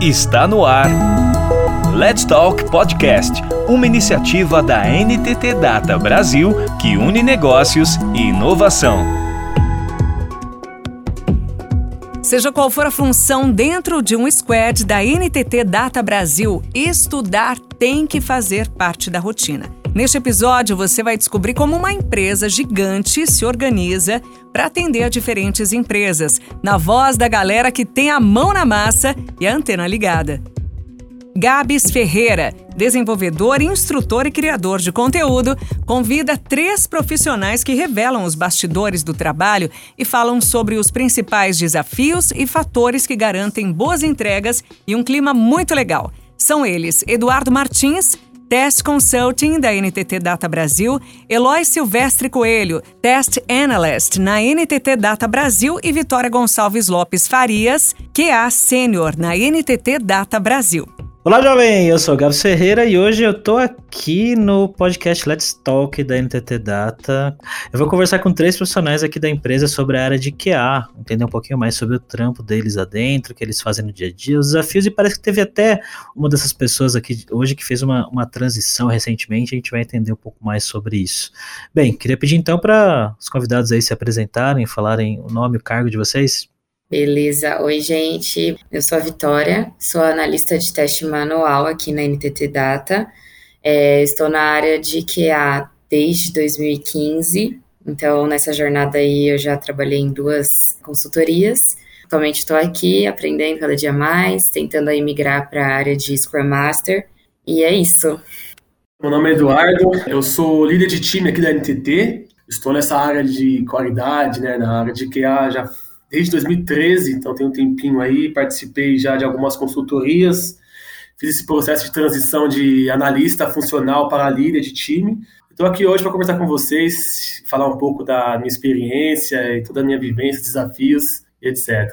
Está no ar. Let's Talk Podcast, uma iniciativa da NTT Data Brasil que une negócios e inovação. Seja qual for a função dentro de um squad da NTT Data Brasil, estudar tem que fazer parte da rotina. Neste episódio, você vai descobrir como uma empresa gigante se organiza para atender a diferentes empresas, na voz da galera que tem a mão na massa e a antena ligada. Gabs Ferreira, desenvolvedor, instrutor e criador de conteúdo, convida três profissionais que revelam os bastidores do trabalho e falam sobre os principais desafios e fatores que garantem boas entregas e um clima muito legal. São eles Eduardo Martins, Test Consulting da NTT Data Brasil, Eloy Silvestre Coelho, Test Analyst na NTT Data Brasil e Vitória Gonçalves Lopes Farias, QA Sênior na NTT Data Brasil. Olá, jovem! Eu sou o Gabs Ferreira e hoje eu tô aqui no podcast Let's Talk da NTT Data. Eu vou conversar com três profissionais aqui da empresa sobre a área de QA, entender um pouquinho mais sobre o trampo deles adentro, o que eles fazem no dia a dia, os desafios, e parece que teve até uma dessas pessoas aqui hoje que fez uma, uma transição recentemente, a gente vai entender um pouco mais sobre isso. Bem, queria pedir então para os convidados aí se apresentarem, falarem o nome e o cargo de vocês. Beleza. Oi, gente. Eu sou a Vitória, sou analista de teste manual aqui na NTT Data. É, estou na área de QA desde 2015, então nessa jornada aí eu já trabalhei em duas consultorias. Atualmente estou aqui aprendendo cada dia mais, tentando aí migrar para a área de Scrum Master. E é isso. Meu nome é Eduardo, eu sou líder de time aqui da NTT. Estou nessa área de qualidade, né, na área de QA já desde 2013, então tem um tempinho aí, participei já de algumas consultorias, fiz esse processo de transição de analista funcional para líder de time. Estou aqui hoje para conversar com vocês, falar um pouco da minha experiência e toda a minha vivência, desafios e etc.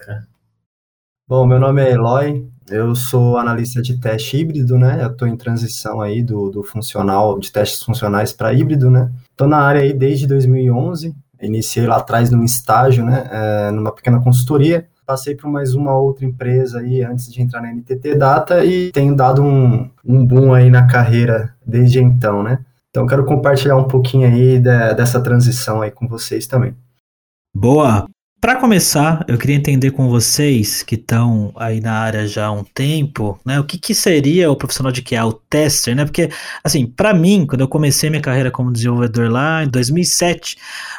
Bom, meu nome é Eloy, eu sou analista de teste híbrido, né? Eu estou em transição aí do, do funcional, de testes funcionais para híbrido, né? Estou na área aí desde 2011, Iniciei lá atrás num estágio, né, é, numa pequena consultoria. Passei por mais uma outra empresa aí antes de entrar na NTT Data e tenho dado um, um boom aí na carreira desde então, né? Então quero compartilhar um pouquinho aí de, dessa transição aí com vocês também. Boa! Para começar, eu queria entender com vocês que estão aí na área já há um tempo, né? O que, que seria o profissional de QA, o tester, né? Porque, assim, para mim, quando eu comecei minha carreira como desenvolvedor lá em 2007,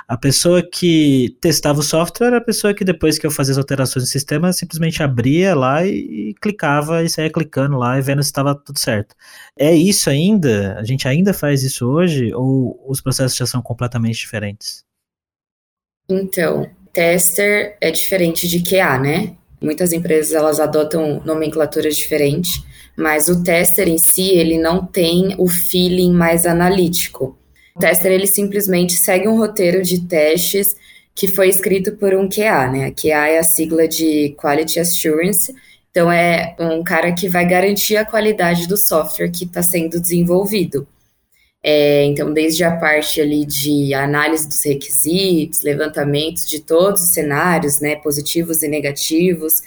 a pessoa que testava o software era a pessoa que depois que eu fazia as alterações no sistema, simplesmente abria lá e, e clicava e saía clicando lá e vendo se estava tudo certo. É isso ainda? A gente ainda faz isso hoje ou os processos já são completamente diferentes? Então, tester é diferente de QA, né? Muitas empresas elas adotam nomenclaturas diferentes, mas o tester em si ele não tem o feeling mais analítico. O tester ele simplesmente segue um roteiro de testes que foi escrito por um QA, né? A QA é a sigla de Quality Assurance. Então é um cara que vai garantir a qualidade do software que está sendo desenvolvido. É, então, desde a parte ali de análise dos requisitos, levantamentos de todos os cenários, né, positivos e negativos.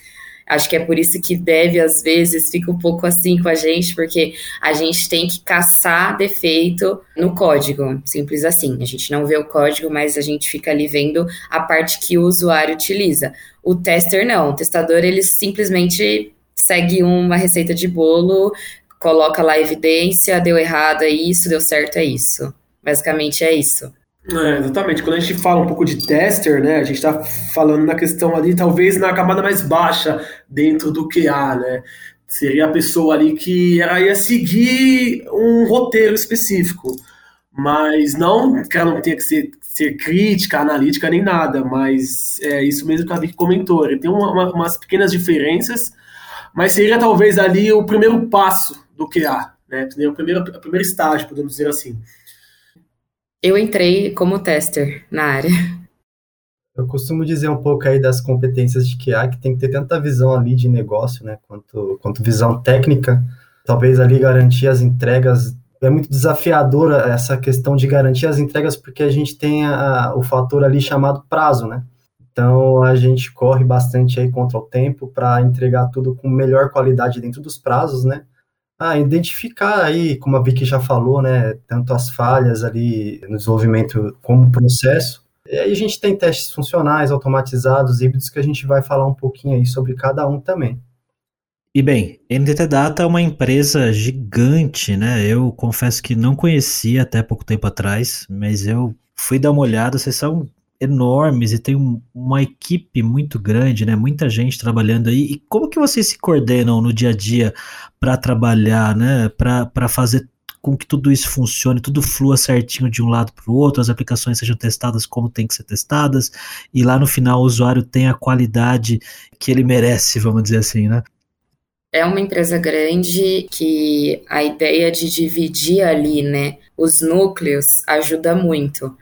Acho que é por isso que deve, às vezes, fica um pouco assim com a gente, porque a gente tem que caçar defeito no código, simples assim. A gente não vê o código, mas a gente fica ali vendo a parte que o usuário utiliza. O tester não, o testador ele simplesmente segue uma receita de bolo, coloca lá evidência, deu errado é isso, deu certo é isso. Basicamente é isso. É, exatamente. Quando a gente fala um pouco de tester, né, a gente está falando na questão ali, talvez na camada mais baixa dentro do QA, né? Seria a pessoa ali que ela ia seguir um roteiro específico, mas não que ela não tenha que ser, ser crítica, analítica nem nada, mas é isso mesmo que a Vicky comentou. Ele tem uma, uma, umas pequenas diferenças, mas seria talvez ali o primeiro passo do QA, né? O primeiro, o primeiro estágio, podemos dizer assim. Eu entrei como tester na área. Eu costumo dizer um pouco aí das competências de QA, que tem que ter tanta visão ali de negócio, né, quanto, quanto visão técnica. Talvez ali garantir as entregas. É muito desafiadora essa questão de garantir as entregas, porque a gente tem a, o fator ali chamado prazo, né? Então a gente corre bastante aí contra o tempo para entregar tudo com melhor qualidade dentro dos prazos, né? Ah, identificar aí, como a Vicky já falou, né, tanto as falhas ali no desenvolvimento como processo. E aí a gente tem testes funcionais, automatizados, híbridos, que a gente vai falar um pouquinho aí sobre cada um também. E bem, NTT Data é uma empresa gigante, né? Eu confesso que não conhecia até pouco tempo atrás, mas eu fui dar uma olhada, vocês são enormes e tem um, uma equipe muito grande, né? Muita gente trabalhando aí. E como que vocês se coordenam no dia a dia para trabalhar, né? Para fazer com que tudo isso funcione, tudo flua certinho de um lado para o outro, as aplicações sejam testadas como tem que ser testadas, e lá no final o usuário tem a qualidade que ele merece, vamos dizer assim, né? É uma empresa grande que a ideia de dividir ali, né, os núcleos ajuda muito.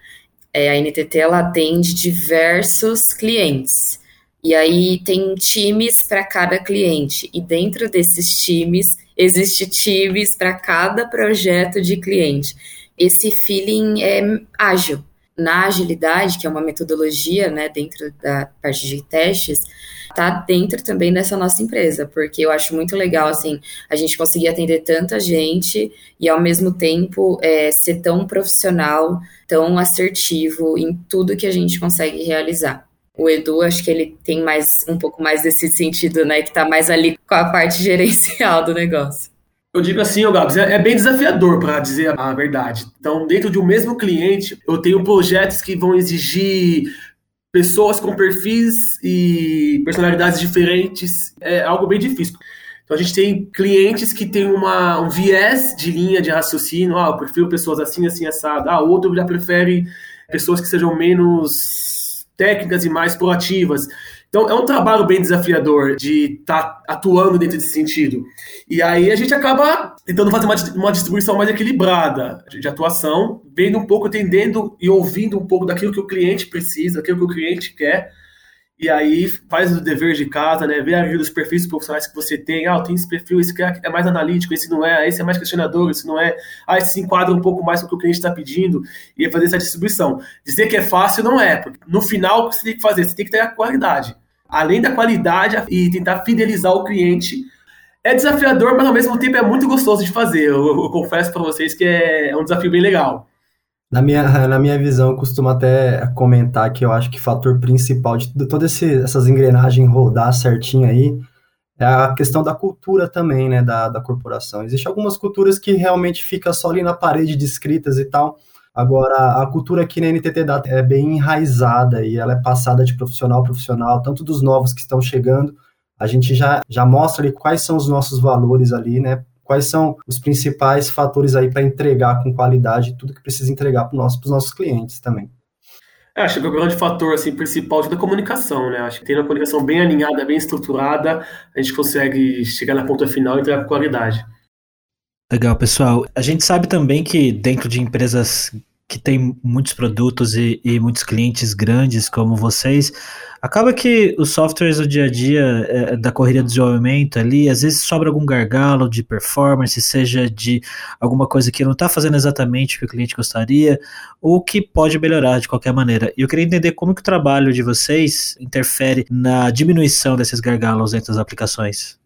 É, a NTT ela atende diversos clientes. E aí tem times para cada cliente. E dentro desses times, existe times para cada projeto de cliente. Esse feeling é ágil. Na agilidade, que é uma metodologia né, dentro da parte de testes, tá dentro também dessa nossa empresa, porque eu acho muito legal, assim, a gente conseguir atender tanta gente e ao mesmo tempo é, ser tão profissional, tão assertivo em tudo que a gente consegue realizar. O Edu, acho que ele tem mais um pouco mais desse sentido, né? Que tá mais ali com a parte gerencial do negócio. Eu digo assim, ô Gabs, é, é bem desafiador para dizer a verdade. Então, dentro de um mesmo cliente, eu tenho projetos que vão exigir pessoas com perfis e personalidades diferentes, é algo bem difícil. Então a gente tem clientes que têm uma, um viés de linha de raciocínio, ah, eu prefiro pessoas assim, assim, assado. Ah, outro já prefere pessoas que sejam menos técnicas e mais proativas. Então é um trabalho bem desafiador de estar tá atuando dentro desse sentido. E aí a gente acaba tentando fazer uma, uma distribuição mais equilibrada de, atuação, vendo um pouco, entendendo e ouvindo um pouco daquilo que o cliente precisa, daquilo que o cliente quer. E aí faz o dever de casa, né? Vê a dos perfis profissionais que você tem. Ah, tem esse perfil, esse é mais analítico, esse não é, esse é mais questionador, esse não é. Ah, esse se enquadra um pouco mais com o que o cliente está pedindo e fazer essa distribuição. Dizer que é fácil não é, porque no final o que você tem que fazer? Você tem que ter a qualidade além da qualidade e tentar fidelizar o cliente. É desafiador, mas ao mesmo tempo é muito gostoso de fazer. Eu, eu, confesso para vocês que é, é um desafio bem legal. Na minha, na minha visão, eu costumo até comentar que eu acho que o fator principal de todas essas engrenagens rodar certinho aí é a questão da cultura também, né, da, da corporação. Existem algumas culturas que realmente fica só ali na parede descritas e tal, Agora, a cultura aqui na NTT Data é bem enraizada e ela é passada de profissional a profissional, tanto dos novos que estão chegando, a gente já, já mostra ali quais são os nossos valores ali, né? Quais são os principais fatores aí para entregar com qualidade tudo que precisa entregar para nosso, os nossos clientes também. É, acho que o grande fator assim, principal é a comunicação, né? Acho que tendo uma comunicação bem alinhada, bem estruturada, a gente consegue chegar na ponta final e entregar com qualidade. Legal, pessoal. A gente sabe também que dentro de empresas que tem muitos produtos e, e, muitos clientes grandes como vocês, acaba que os softwares do dia a dia é, da corrida de desenvolvimento ali, às vezes sobra algum gargalo de performance, seja de alguma coisa que não está fazendo exatamente o que o cliente gostaria, ou que pode melhorar de qualquer maneira. E eu queria entender como que o trabalho de vocês interfere na diminuição desses gargalos dentro das aplicações.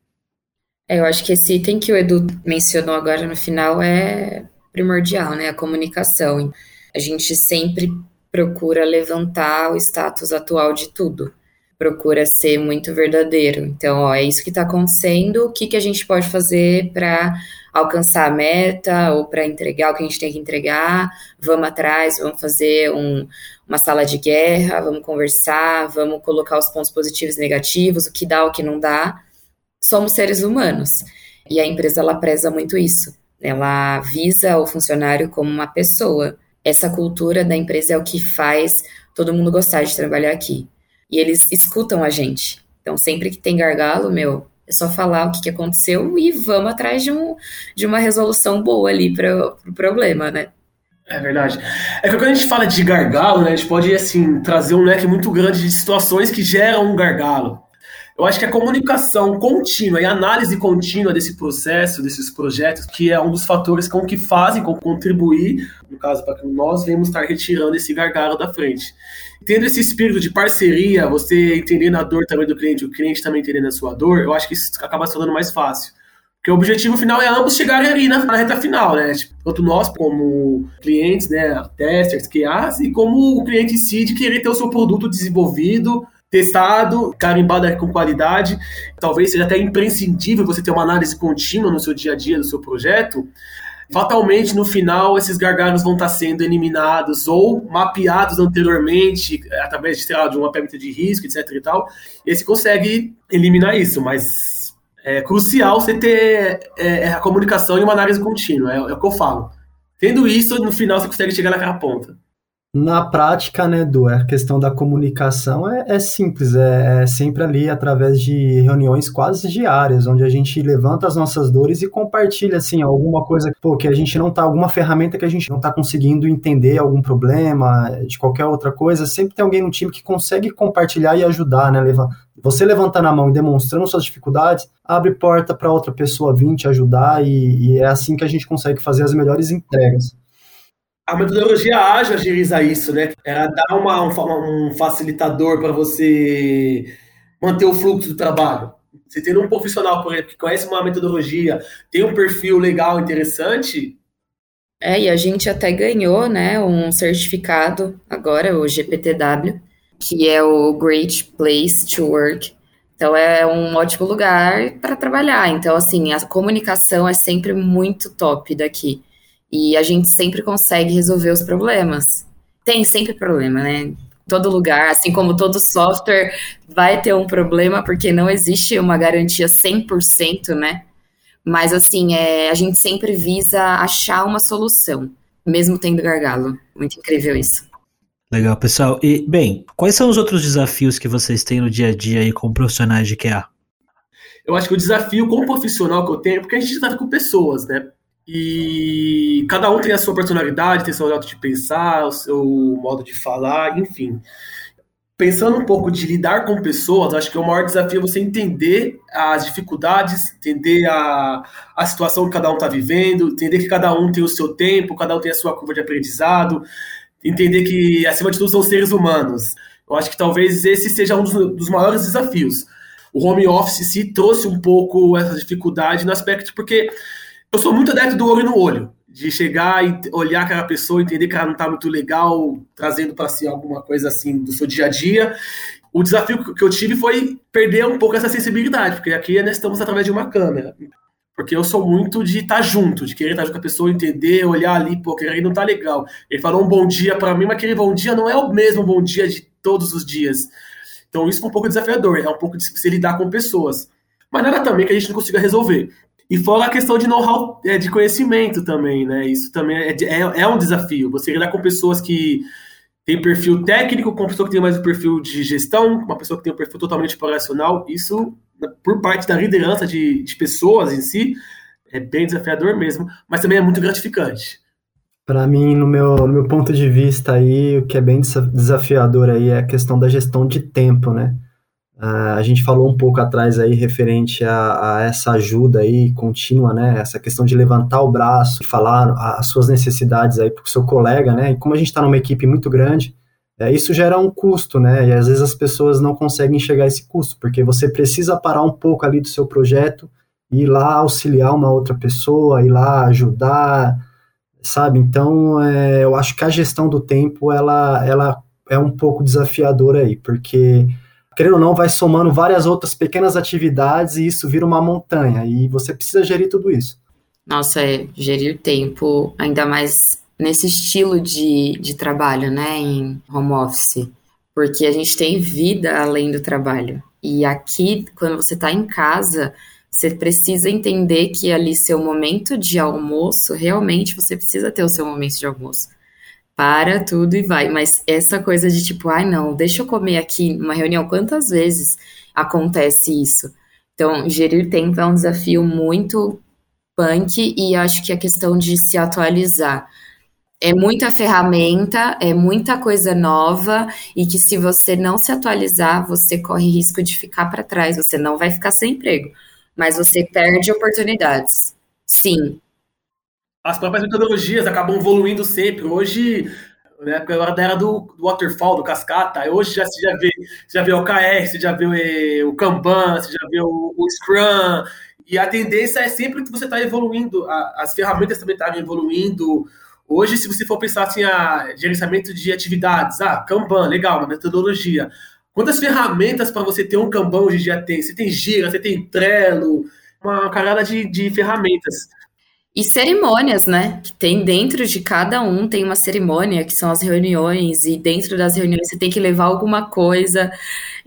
É, eu acho que esse item que o Edu mencionou agora no final é primordial, né? A comunicação a gente sempre procura levantar o status atual de tudo. Procura ser muito verdadeiro. Então, ó, é isso que está acontecendo, o que, que a gente pode fazer para alcançar a meta ou para entregar o que a gente tem que entregar. Vamos atrás, vamos fazer um, uma sala de guerra, vamos conversar, vamos colocar os pontos positivos e negativos, o que dá, o que não dá. Somos seres humanos e a empresa ela preza muito isso. Ela visa o funcionário como uma pessoa essa cultura da empresa é o que faz todo mundo gostar de trabalhar aqui. E eles escutam a gente. Então, sempre que tem gargalo, meu, é só falar o que, que aconteceu e vamos atrás de, um, de uma resolução boa ali para o pro problema, né? É verdade. É que quando a gente fala de gargalo, né, a gente pode assim trazer um leque muito grande de situações que geram um gargalo. Eu acho que a comunicação contínua e análise contínua desse processo, desses projetos, que é um dos fatores com que fazem, com contribuir, no caso, para que nós venhamos estar retirando esse gargalo da frente. Tendo esse espírito de parceria, você entendendo a dor também do cliente, o cliente também entendendo a sua dor, eu acho que isso acaba se tornando mais fácil. Porque o objetivo final é ambos chegarem ali na, na reta final, né? Tipo, tanto nós como clientes, né, testers, QAs, e como o cliente em si de querer ter o seu produto desenvolvido, testado, carimbado com qualidade. Talvez seja até imprescindível você ter uma análise contínua no seu dia a dia do seu projeto. Fatalmente, no final, esses gargalos vão estar sendo eliminados ou mapeados anteriormente, através de, lá, de um mapeamento de risco, etc. e tal. E você consegue eliminar isso, mas é crucial você ter é, é, a comunicação e uma análise contínua, é, é, o que eu falo. Tendo isso, no final você consegue chegar naquela ponta. Na prática, né, Edu, a questão da comunicação é, é simples, é, é, sempre ali através de reuniões quase diárias, onde a gente levanta as nossas dores e compartilha, assim, alguma coisa pô, que a gente não tá, alguma ferramenta que a gente não tá conseguindo entender, algum problema, de qualquer outra coisa, sempre tem alguém no time que consegue compartilhar e ajudar, né, levar, você levantando a mão e demonstrando suas dificuldades, abre porta para outra pessoa vir te ajudar e, e é assim que a gente consegue fazer as melhores entregas. A metodologia ágil agiliza isso, né? Ela dá uma, um, um facilitador para você manter o fluxo do trabalho. Você tendo um profissional, por exemplo, que conhece uma metodologia, tem um perfil legal, interessante. É, e a gente até ganhou, né, um certificado agora, o GPTW, que é o Great Place to Work. Então é um ótimo lugar para trabalhar. Então, assim, a comunicação é sempre muito top daqui. E a gente sempre consegue resolver os problemas. Tem sempre problema, né? Todo lugar, assim como todo software, vai ter um problema, porque não existe uma garantia 100%, né? Mas, assim, é, a gente sempre visa achar uma solução, mesmo tendo gargalo. Muito incrível isso. Legal, pessoal. E, bem, quais são os outros desafios que vocês têm no dia a dia aí como profissionais de QA? Eu acho que o desafio como profissional que eu tenho, porque a gente trata com pessoas, né? E cada um tem a sua personalidade, tem seu modo de pensar, o seu modo de falar, enfim. Pensando um pouco de lidar com pessoas, acho que o maior desafio é você entender as dificuldades, entender a, a situação que cada um está vivendo, entender que cada um tem o seu tempo, cada um tem a sua curva de aprendizado, entender que, acima de tudo, são seres humanos. Eu acho que talvez esse seja um dos, dos maiores desafios. O home office se trouxe um pouco essa dificuldade no aspecto porque eu sou muito adepto do olho no olho, de chegar e olhar aquela pessoa, entender que ela não está muito legal, trazendo para si alguma coisa assim do seu dia a dia. O desafio que eu tive foi perder um pouco essa sensibilidade, porque aqui nós estamos através de uma câmera. Porque eu sou muito de estar tá junto, de querer estar tá junto com a pessoa, entender, olhar ali, pô, aí não tá legal. Ele falou um bom dia para mim, mas aquele bom dia não é o mesmo bom dia de todos os dias. Então isso foi um pouco desafiador, é um pouco de se lidar com pessoas. Mas nada também que a gente não consiga resolver. E fora a questão de know-how, é, de conhecimento também, né? Isso também é, é, é, um desafio. Você lidar com pessoas que têm perfil técnico, com uma pessoa que tem mais um perfil de gestão, uma pessoa que tem um perfil totalmente operacional, isso, por parte da liderança de, de pessoas em si, é bem desafiador mesmo, mas também é muito gratificante. Para mim, no meu, meu ponto de vista aí, o que é bem desafiador aí é a questão da gestão de tempo, né? Uh, a gente falou um pouco atrás aí referente a, a, essa ajuda aí contínua, né? Essa questão de levantar o braço, falar as suas necessidades aí para o seu colega, né? E como a gente está numa equipe muito grande, é, isso gera um custo, né? E às vezes as pessoas não conseguem enxergar esse custo, porque você precisa parar um pouco ali do seu projeto e ir lá auxiliar uma outra pessoa, ir lá ajudar, sabe? Então, é, eu acho que a gestão do tempo, ela, ela é um pouco desafiadora aí, porque querendo ou não, vai somando várias outras pequenas atividades e isso vira uma montanha. E você precisa gerir tudo isso. Nossa, é gerir tempo, ainda mais nesse estilo de, de trabalho, né, em home office. Porque a gente tem vida além do trabalho. E aqui, quando você está em casa, você precisa entender que ali seu momento de almoço, realmente você precisa ter o seu momento de almoço para tudo e vai. Mas essa coisa de tipo, ai não, deixa eu comer aqui numa reunião, quantas vezes acontece isso? Então, gerir tempo é um desafio muito punk e acho que a questão de se atualizar. É muita ferramenta, é muita coisa nova e que se você não se atualizar, você corre risco de ficar para trás. Você não vai ficar sem emprego, mas você perde oportunidades. Sim. As próprias metodologias acabam evoluindo sempre. Hoje, agora da era do, do waterfall, do cascata, hoje já, você já vê, já vê o OKR, você já vê o Kanban, você já vê o, o Scrum, e a tendência é sempre que você está evoluindo, as ferramentas também estão evoluindo, Hoje, se você for pensar assim, a gerenciamento de atividades, ah, Kanban, legal, uma metodologia. Quantas ferramentas para você ter um Kanban hoje em dia tem? Você tem Gira, você tem Trello, uma carada de, de ferramentas. E cerimônias, né? Que tem dentro de cada um, tem uma cerimônia, que são as reuniões, e dentro das reuniões você tem que levar alguma coisa,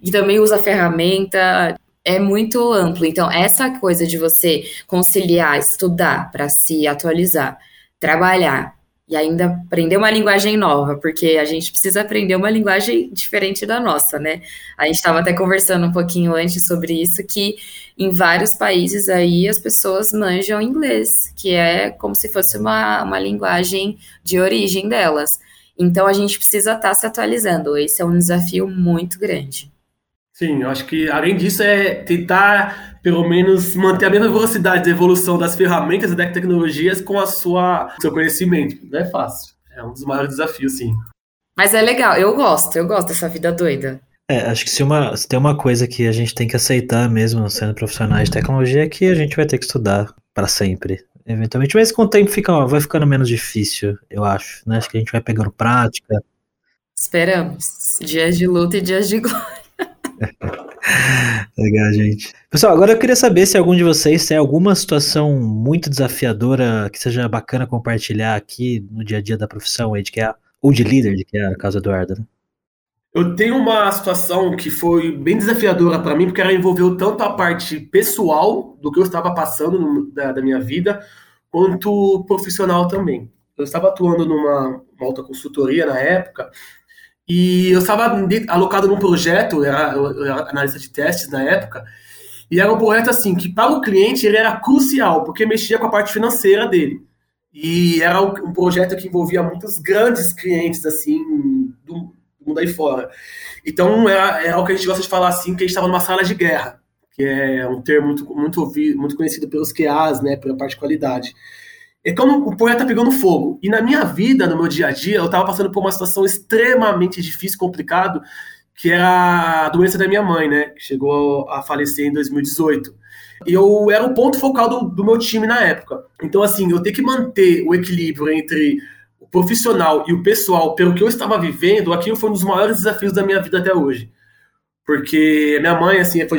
e também usa ferramenta. É muito amplo. Então, essa coisa de você conciliar, estudar para se atualizar, trabalhar e ainda aprender uma linguagem nova, porque a gente precisa aprender uma linguagem diferente da nossa, né? A gente estava até conversando um pouquinho antes sobre isso, que em vários países aí as pessoas manjam inglês, que é como se fosse uma, uma linguagem de origem delas. Então a gente precisa estar tá se atualizando. Esse é um desafio muito grande. Sim, eu acho que além disso é tentar pelo menos manter a mesma velocidade de evolução das ferramentas e das tecnologias com a sua seu conhecimento. Não é fácil. É um dos maiores desafios, sim. Mas é legal, eu gosto, eu gosto dessa vida doida. É, acho que se, uma, se tem uma coisa que a gente tem que aceitar mesmo sendo profissionais de tecnologia é que a gente vai ter que estudar para sempre. Eventualmente, mas com o tempo fica, ó, vai ficando menos difícil, eu acho. Né? Acho que a gente vai pegando prática. Esperamos. Dias de luta e dias de glória. Legal, gente. Pessoal, agora eu queria saber se algum de vocês tem alguma situação muito desafiadora que seja bacana compartilhar aqui no dia a dia da profissão aí de é, ou de líder de que é a Casa Eduardo, né? Eu tenho uma situação que foi bem desafiadora para mim, porque ela envolveu tanto a parte pessoal do que eu estava passando no, da, da, minha vida, quanto profissional também. Eu estava atuando numa alta consultoria na época, e eu estava alocado num projeto, era, eu era analista de testes na época, e era um projeto assim que para o cliente ele era crucial, porque mexia com a parte financeira dele. E era um projeto que envolvia muitos grandes clientes assim do mundo aí fora. Então era, era o que a gente gosta de falar assim, que a gente estava numa sala de guerra, que é um termo muito muito muito conhecido pelos QAs, né, pela parte de qualidade. É como o poeta pegando fogo. E na minha vida, no meu dia a dia, eu estava passando por uma situação extremamente difícil, complicado, que era a doença da minha mãe, né? Que chegou a falecer em 2018. E eu era o ponto focal do, do meu time na época. Então, assim, eu tenho que manter o equilíbrio entre o profissional e o pessoal, pelo que eu estava vivendo, aquilo foi um dos maiores desafios da minha vida até hoje porque minha mãe, assim, foi,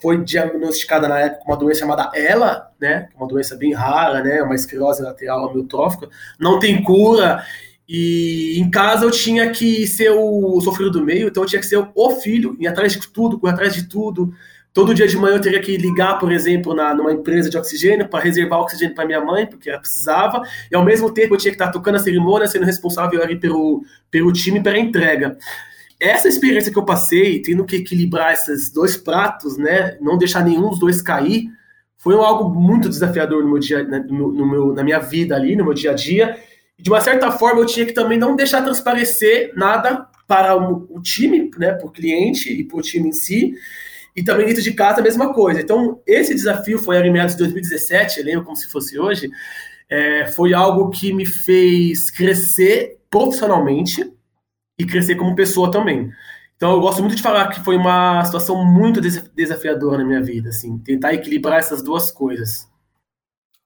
foi diagnosticada na época com uma doença chamada ELA, né, uma doença bem rara, né, uma esclerose lateral amiotrófica, não tem cura, e em casa eu tinha que ser o sofrido do meio, então eu tinha que ser o filho, ir atrás de tudo, correr atrás de tudo, todo dia de manhã eu teria que ligar, por exemplo, na, numa empresa de oxigênio para reservar oxigênio para minha mãe, porque ela precisava, e ao mesmo tempo eu tinha que estar tocando a cerimônia, sendo responsável ali pelo, pelo time para a entrega essa experiência que eu passei, tendo que equilibrar esses dois pratos, né, não deixar nenhum dos dois cair, foi algo muito desafiador no meu dia, né, no, meu, na minha vida ali, no meu dia a dia. De uma certa forma, eu tinha que também não deixar transparecer nada para o, o time, né, para o cliente e para o time em si. E também dentro de casa a mesma coisa. Então, esse desafio foi em meados de 2017, eu lembro como se fosse hoje. É, foi algo que me fez crescer profissionalmente, e crescer como pessoa também. Então eu gosto muito de falar que foi uma situação muito desafiadora na minha vida, assim, tentar equilibrar essas duas coisas.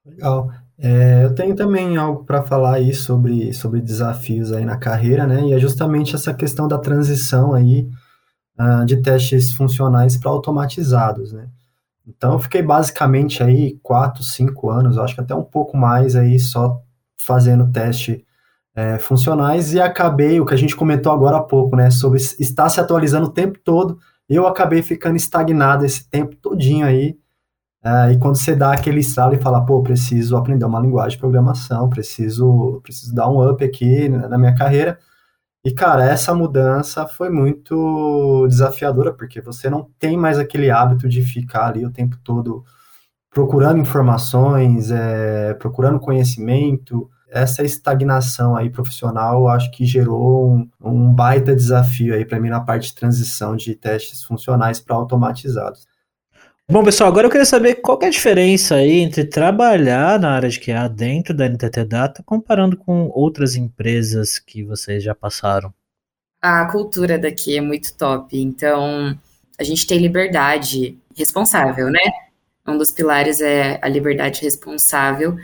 Legal. É, eu tenho também algo para falar aí sobre, sobre desafios aí na carreira, né? E é justamente essa questão da transição aí uh, de testes funcionais para automatizados, né? Então eu fiquei basicamente aí quatro, cinco anos, acho que até um pouco mais aí só fazendo teste é, funcionais e acabei, o que a gente comentou agora há pouco, né, sobre estar se atualizando o tempo todo, eu acabei ficando estagnado esse tempo todinho aí, é, e quando você dá aquele estalo e fala, pô, preciso aprender uma linguagem de programação, preciso, preciso dar um up aqui na minha carreira, e cara, essa mudança foi muito desafiadora, porque você não tem mais aquele hábito de ficar ali o tempo todo procurando informações, é, procurando conhecimento, essa estagnação aí profissional, eu acho que gerou um, um baita desafio aí para mim na parte de transição de testes funcionais para automatizados. Bom, pessoal, agora eu queria saber qual que é a diferença aí entre trabalhar na área de QA dentro da NTT Data comparando com outras empresas que vocês já passaram. A cultura daqui é muito top, então a gente tem liberdade responsável, né? Um dos pilares é a liberdade responsável.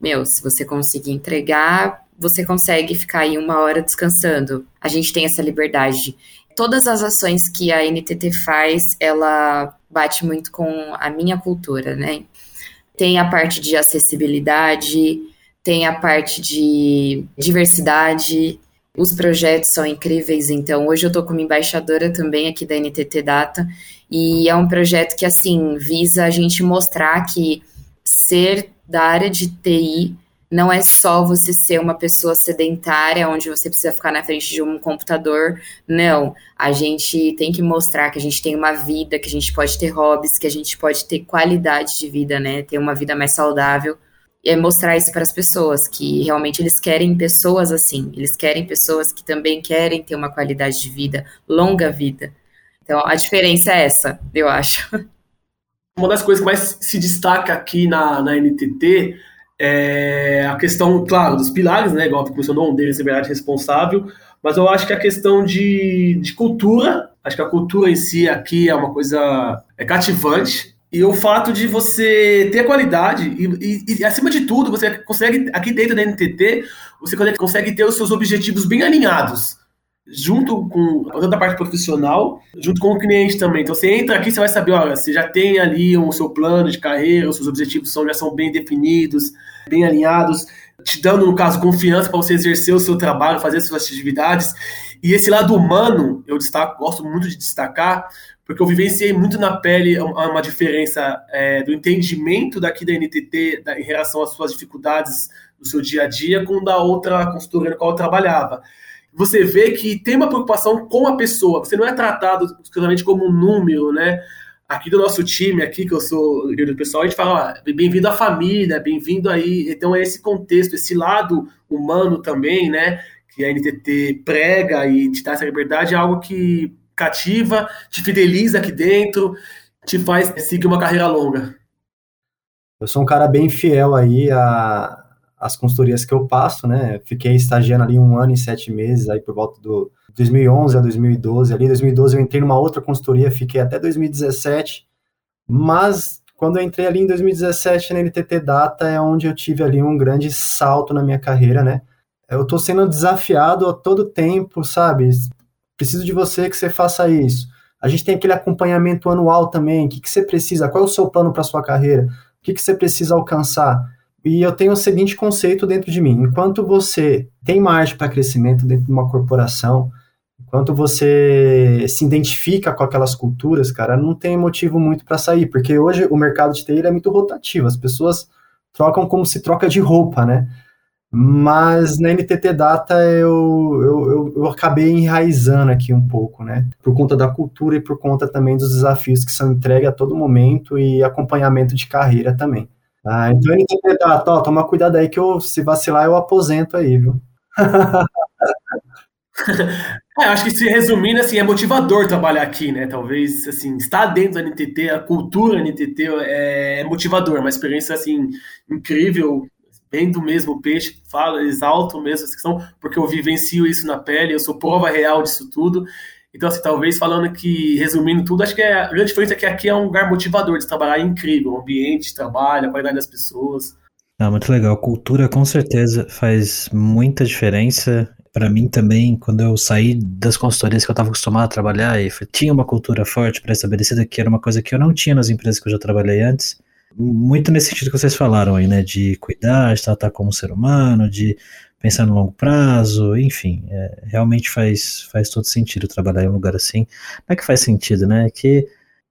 Meu, se você conseguir entregar, você consegue ficar aí uma hora descansando. A gente tem essa liberdade. Todas as ações que a NTT faz, ela bate muito com a minha cultura, né? Tem a parte de acessibilidade, tem a parte de diversidade, os projetos são incríveis, então hoje eu estou como embaixadora também aqui da NTT Data e é um projeto que assim visa a gente mostrar que ser da área de TI não é só você ser uma pessoa sedentária onde você precisa ficar na frente de um computador. Não, a gente tem que mostrar que a gente tem uma vida, que a gente pode ter hobbies, que a gente pode ter qualidade de vida, né? Ter uma vida mais saudável é mostrar isso para as pessoas, que realmente eles querem pessoas assim, eles querem pessoas que também querem ter uma qualidade de vida, longa vida. Então a diferença é essa, eu acho. Uma das coisas que mais se destaca aqui na, na NTT é a questão, claro, dos pilares, né? Igual você mencionou, um deles é verdade responsável, mas eu acho que a questão de, de cultura, acho que a cultura em si aqui é uma coisa é cativante, e o fato de você ter qualidade e, e, e, acima de tudo, você consegue, aqui dentro da NTT, você consegue ter os seus objetivos bem alinhados, junto com toda a parte profissional, junto com o cliente também. Então você entra aqui, você vai saber, olha, você já tem ali o seu plano de carreira, os seus objetivos são, já são bem definidos, bem alinhados, te dando, no caso, confiança para você exercer o seu trabalho, fazer as suas atividades. E esse lado humano, eu destaco, gosto muito de destacar, porque eu vivenciei muito na pele uma diferença é, do entendimento daqui da NTT da, em relação às suas dificuldades no seu dia a dia com da outra consultoria na qual eu trabalhava. Você vê que tem uma preocupação com a pessoa, você não é tratado exclusivamente como um número, né? Aqui do nosso time, aqui que eu sou líder do pessoal, a gente fala, bem-vindo à família, bem-vindo aí. Então é esse contexto, esse lado humano também, né? Que a NTT prega e te dá essa liberdade, é algo que cativa, te fideliza aqui dentro, te faz seguir uma carreira longa? Eu sou um cara bem fiel aí a as consultorias que eu passo, né? Fiquei estagiando ali um ano e sete meses, aí por volta do 2011 a 2012. Ali, 2012 eu entrei numa outra consultoria, fiquei até 2017. Mas quando eu entrei ali em 2017 na NTT Data é onde eu tive ali um grande salto na minha carreira, né? Eu tô sendo desafiado a todo tempo, sabe? preciso de você que você faça isso. A gente tem aquele acompanhamento anual também. O que, que você precisa? Qual é o seu plano para sua carreira? O que, que você precisa alcançar? E eu tenho o seguinte conceito dentro de mim: enquanto você tem margem para crescimento dentro de uma corporação, enquanto você se identifica com aquelas culturas, cara, não tem motivo muito para sair, porque hoje o mercado de TI é muito rotativo, as pessoas trocam como se troca de roupa, né? Mas na NTT Data eu, eu, eu, eu, acabei enraizando aqui um pouco, né? Por conta da cultura e por conta também dos desafios que são entregues a todo momento e acompanhamento de carreira também. Ah, então NTT Data, ó, toma cuidado aí que eu, se vacilar eu aposento aí, viu? é, acho que se resumindo, assim, é motivador trabalhar aqui, né? Talvez, assim, estar dentro da NTT, a cultura NTT é motivador, uma experiência, assim, incrível bem do mesmo peixe, falo, exalto mesmo essa questão, porque eu vivencio isso na pele, eu sou prova real disso tudo. Então, assim, talvez falando que, resumindo tudo, acho que é, a grande diferença é que aqui é um lugar motivador de trabalhar, é incrível, o ambiente de trabalho, a qualidade das pessoas. Ah, muito legal. Cultura com certeza faz muita diferença. Para mim também, quando eu saí das consultorias que eu estava acostumado a trabalhar, e tinha uma cultura forte pré-estabelecida, que era uma coisa que eu não tinha nas empresas que eu já trabalhei antes muito nesse sentido que vocês falaram aí, né? De cuidar, de tratar como ser humano, de pensar no longo prazo, enfim, é, realmente faz, faz todo sentido trabalhar em um lugar assim. Não é que faz sentido, né? É que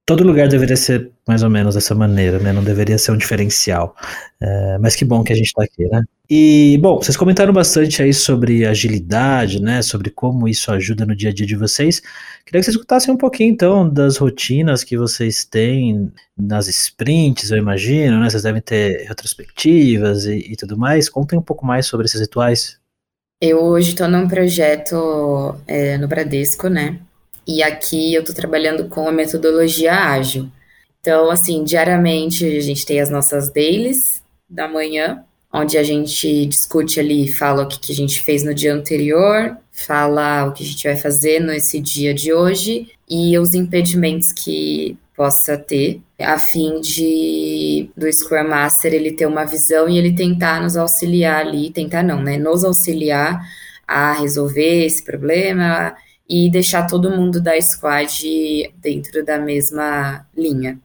todo lugar deveria ser mais ou menos dessa maneira, né? Não deveria ser um diferencial. É, mas que bom que a gente está aqui, né? E, bom, vocês comentaram bastante aí sobre agilidade, né? Sobre como isso ajuda no dia a dia de vocês. Queria que vocês escutassem um pouquinho, então, das rotinas que vocês têm nas sprints, eu imagino, né? Vocês devem ter retrospectivas e, e tudo mais. Contem um pouco mais sobre esses rituais. Eu hoje estou num projeto é, no Bradesco, né? E aqui eu estou trabalhando com a metodologia ágil. Então, assim, diariamente a gente tem as nossas dailies da manhã, onde a gente discute ali, fala o que, que a gente fez no dia anterior, fala o que a gente vai fazer nesse dia de hoje e os impedimentos que possa ter, a fim de do Scrum Master ele ter uma visão e ele tentar nos auxiliar ali, tentar não, né, nos auxiliar a resolver esse problema e deixar todo mundo da squad dentro da mesma linha.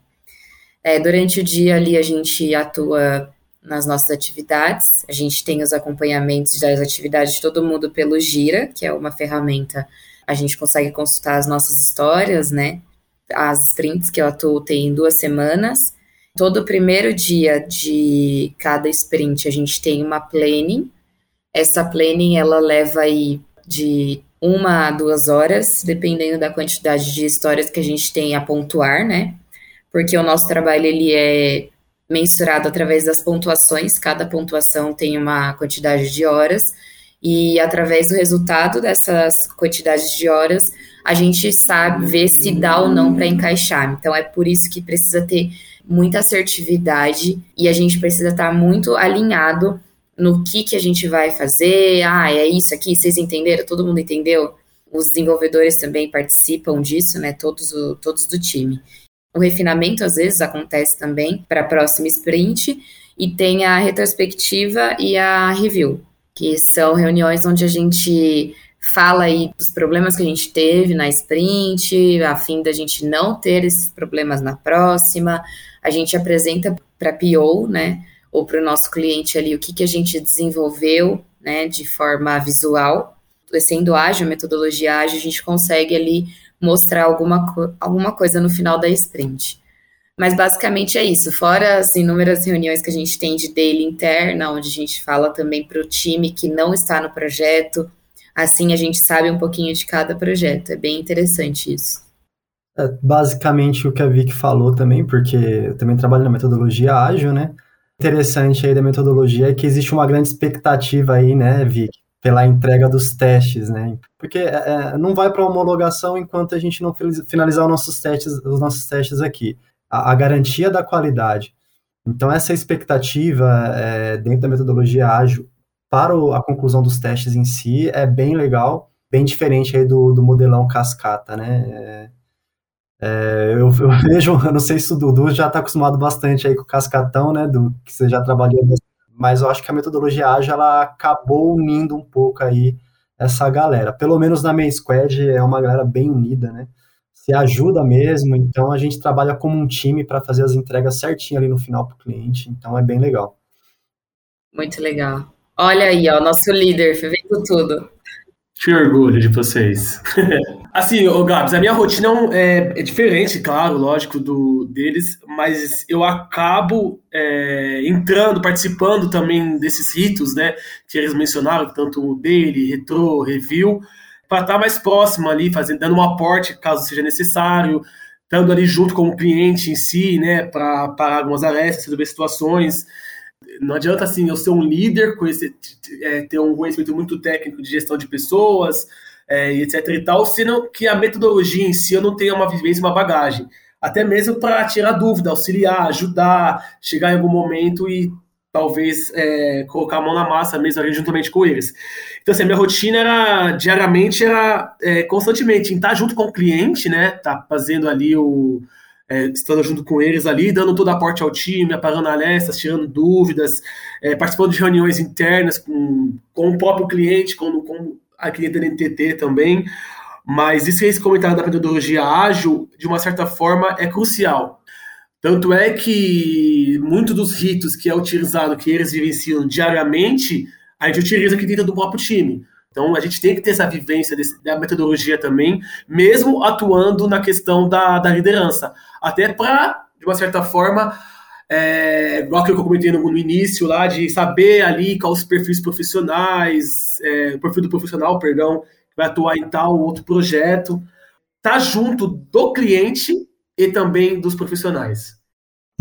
É, durante o dia ali a gente atua nas nossas atividades, a gente tem os acompanhamentos das atividades de todo mundo pelo Gira, que é uma ferramenta, a gente consegue consultar as nossas histórias, né? As sprints que eu atuo tem duas semanas. Todo primeiro dia de cada sprint a gente tem uma planning. Essa planning ela leva aí de uma a duas horas, dependendo da quantidade de histórias que a gente tem a pontuar, né? Porque o nosso trabalho ele é mensurado através das pontuações, cada pontuação tem uma quantidade de horas, e através do resultado dessas quantidades de horas, a gente sabe ver se dá ou não para encaixar. Então é por isso que precisa ter muita assertividade e a gente precisa estar tá muito alinhado no que, que a gente vai fazer. Ah, é isso aqui, vocês entenderam? Todo mundo entendeu? Os desenvolvedores também participam disso, né? Todos, o, todos do time. O refinamento, às vezes, acontece também para a próxima sprint, e tem a retrospectiva e a review, que são reuniões onde a gente fala aí dos problemas que a gente teve na sprint, a fim da gente não ter esses problemas na próxima. A gente apresenta para PO, né? Ou para o nosso cliente ali o que, que a gente desenvolveu né, de forma visual. Sendo ágil, metodologia ágil, a gente consegue ali mostrar alguma, alguma coisa no final da sprint. Mas basicamente é isso, fora as inúmeras reuniões que a gente tem de daily interna, onde a gente fala também para o time que não está no projeto, assim a gente sabe um pouquinho de cada projeto, é bem interessante isso. É basicamente o que a Vicky falou também, porque eu também trabalho na metodologia ágil, né? Interessante aí da metodologia é que existe uma grande expectativa aí, né, Vic, pela entrega dos testes, né? Porque é, é não vai para homologação enquanto a gente não finalizar os nossos testes, os nossos testes aqui. A, a garantia da qualidade. Então essa expectativa é, dentro da metodologia ágil para o, a conclusão dos testes em si é bem legal, bem diferente aí do, do modelão cascata, né? É, é, eu, eu, vejo, eu não sei se o Dudu já está acostumado bastante aí com o cascatão, né, do que você já trabalhou, mas eu acho que a metodologia ágil ela acabou unindo um pouco aí essa galera. Pelo menos na minha squad é uma galera bem unida, né? Se ajuda mesmo, então a gente trabalha como um time para fazer as entregas certinho ali no final para o cliente, então é bem legal. Muito legal. Olha aí, ó, nosso líder, vendo tudo. Que orgulho de vocês. assim, ô Gabs, a minha rotina é, é, diferente, claro, lógico, do deles, mas eu acabo é, entrando, participando também desses ritos, né, que eles mencionaram, tanto o daily, retro, review, para estar tá mais próximo ali, fazendo, dando um aporte caso seja necessário, estando ali junto com o cliente em si, né, para parar algumas arestas, resolver situações não adianta assim eu ser um líder, conhecer, é, ter um conhecimento muito técnico de gestão de pessoas, é, etc e tal, sendo que a metodologia em si eu não tenha uma vivência, uma bagagem. Até mesmo para tirar dúvida, auxiliar, ajudar, chegar em algum momento e talvez é, colocar a mão na massa mesmo ali juntamente com eles. Então, assim, a minha rotina era, diariamente, era é, constantemente em estar junto com o cliente, né, tá fazendo ali o, é, estando junto com eles ali, dando todo aporte ao time, apagando alertas, tirando dúvidas, é, participando de reuniões internas com, com o próprio cliente, com, com a cliente da NTT também. Mas isso esse comentário da metodologia ágil, de uma certa forma, é crucial. Tanto é que muitos dos ritos que é utilizado, que eles vivenciam diariamente, a gente utiliza aqui dentro do próprio time. Então a gente tem que ter essa vivência desse, da metodologia também, mesmo atuando na questão da, da liderança. Até para, de uma certa forma, é, igual que eu comentei no, no, início lá, de saber ali quais os perfis profissionais, é, o perfil do profissional, perdão, que vai atuar em tal ou outro projeto, tá junto do cliente e também dos profissionais.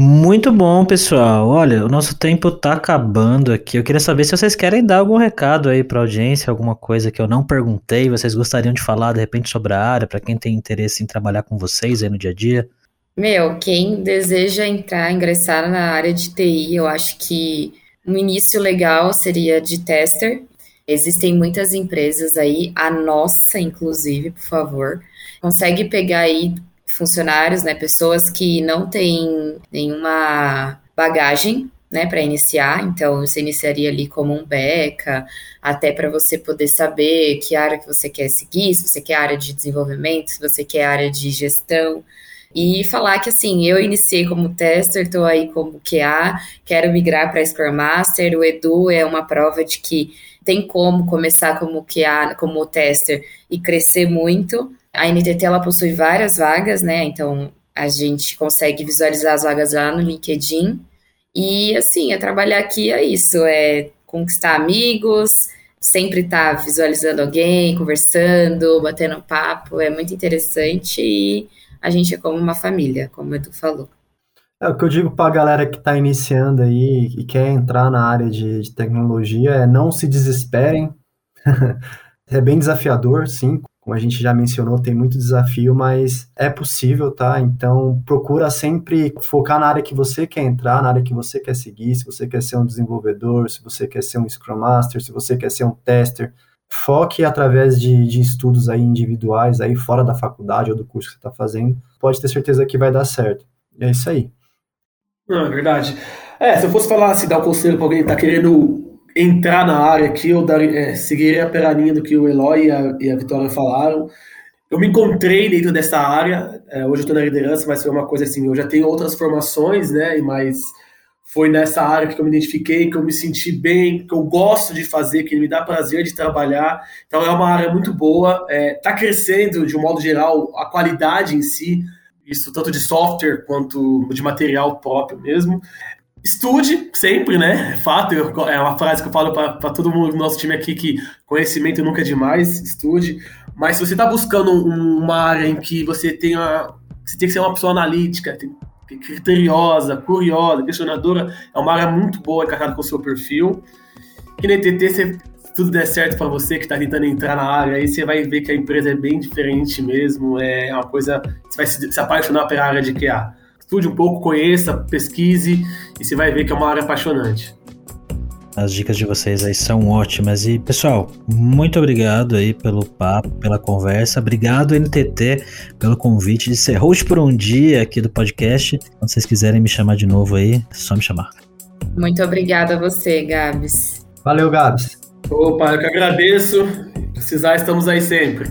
Muito bom, pessoal. Olha, o nosso tempo tá acabando aqui. Eu queria saber se vocês querem dar algum recado aí para audiência, alguma coisa que eu não perguntei, vocês gostariam de falar de repente sobre a área, para quem tem interesse em trabalhar com vocês aí no dia a dia. Meu, quem deseja entrar, ingressar na área de TI, eu acho que um início legal seria de tester. Existem muitas empresas aí, a nossa, inclusive, por favor, consegue pegar aí funcionários, né, pessoas que não têm nenhuma bagagem, né, para iniciar. Então, você iniciaria ali como um beca, até para você poder saber que área que você quer seguir, se você quer área de desenvolvimento, se você quer área de gestão. E falar que assim, eu iniciei como tester, estou aí como QA, quero migrar para Scrum Master. O Edu é uma prova de que tem como começar como QA, como tester e crescer muito. A NTT ela possui várias vagas, né? Então a gente consegue visualizar as vagas lá no LinkedIn. E assim, é trabalhar aqui é isso, é conquistar amigos, sempre estar tá visualizando alguém, conversando, batendo papo, é muito interessante e a gente é como uma família, como o Edu falou. É, o que eu digo para a galera que está iniciando aí e quer entrar na área de, de tecnologia é não se desesperem. é bem desafiador, sim. Como a gente já mencionou, tem muito desafio, mas é possível, tá? Então, procura sempre focar na área que você quer entrar, na área que você quer seguir. Se você quer ser um desenvolvedor, se você quer ser um Scrum Master, se você quer ser um tester, foque através de, de estudos aí individuais, aí fora da faculdade ou do curso que você está fazendo, pode ter certeza que vai dar certo. E é isso aí. É verdade. É, se eu fosse falar, se dar um conselho para alguém que está querendo entrar na área aqui, eu daria, é, seguiria do que o Eloy e a, e a Vitória falaram. Eu me encontrei dentro dessa área, é, hoje eu estou na liderança, mas foi uma coisa assim, eu já tenho outras formações, né, mas foi nessa área que eu me identifiquei, que eu me senti bem, que eu gosto de fazer, que me dá prazer de trabalhar. Então é uma área muito boa, está é, tá crescendo de um modo geral a qualidade em si, isso tanto de software quanto de material próprio mesmo. Estude sempre, né? É fato, é uma frase que eu falo para todo mundo do nosso time aqui que conhecimento nunca é demais, estude. Mas se você está buscando um, uma área em que você tenha, você tem que ser uma pessoa analítica, criteriosa, curiosa, questionadora, é uma área muito boa encaixada com o seu perfil. E na ETT, se tudo der certo para você que está tentando entrar na área, aí você vai ver que a empresa é bem diferente mesmo, é uma coisa, você vai se, se apaixonar pela área de QA. Estude um pouco, conheça, pesquise e você vai ver que é uma área apaixonante. As dicas de vocês aí são ótimas. E, pessoal, muito obrigado aí pelo papo, pela conversa. Obrigado, NTT, pelo convite de ser host por um dia aqui do podcast. Quando vocês quiserem me chamar de novo aí, é só me chamar. Muito obrigada a você, Gabs. Valeu, Gabs. Opa, eu que agradeço. Precisar, estamos aí sempre.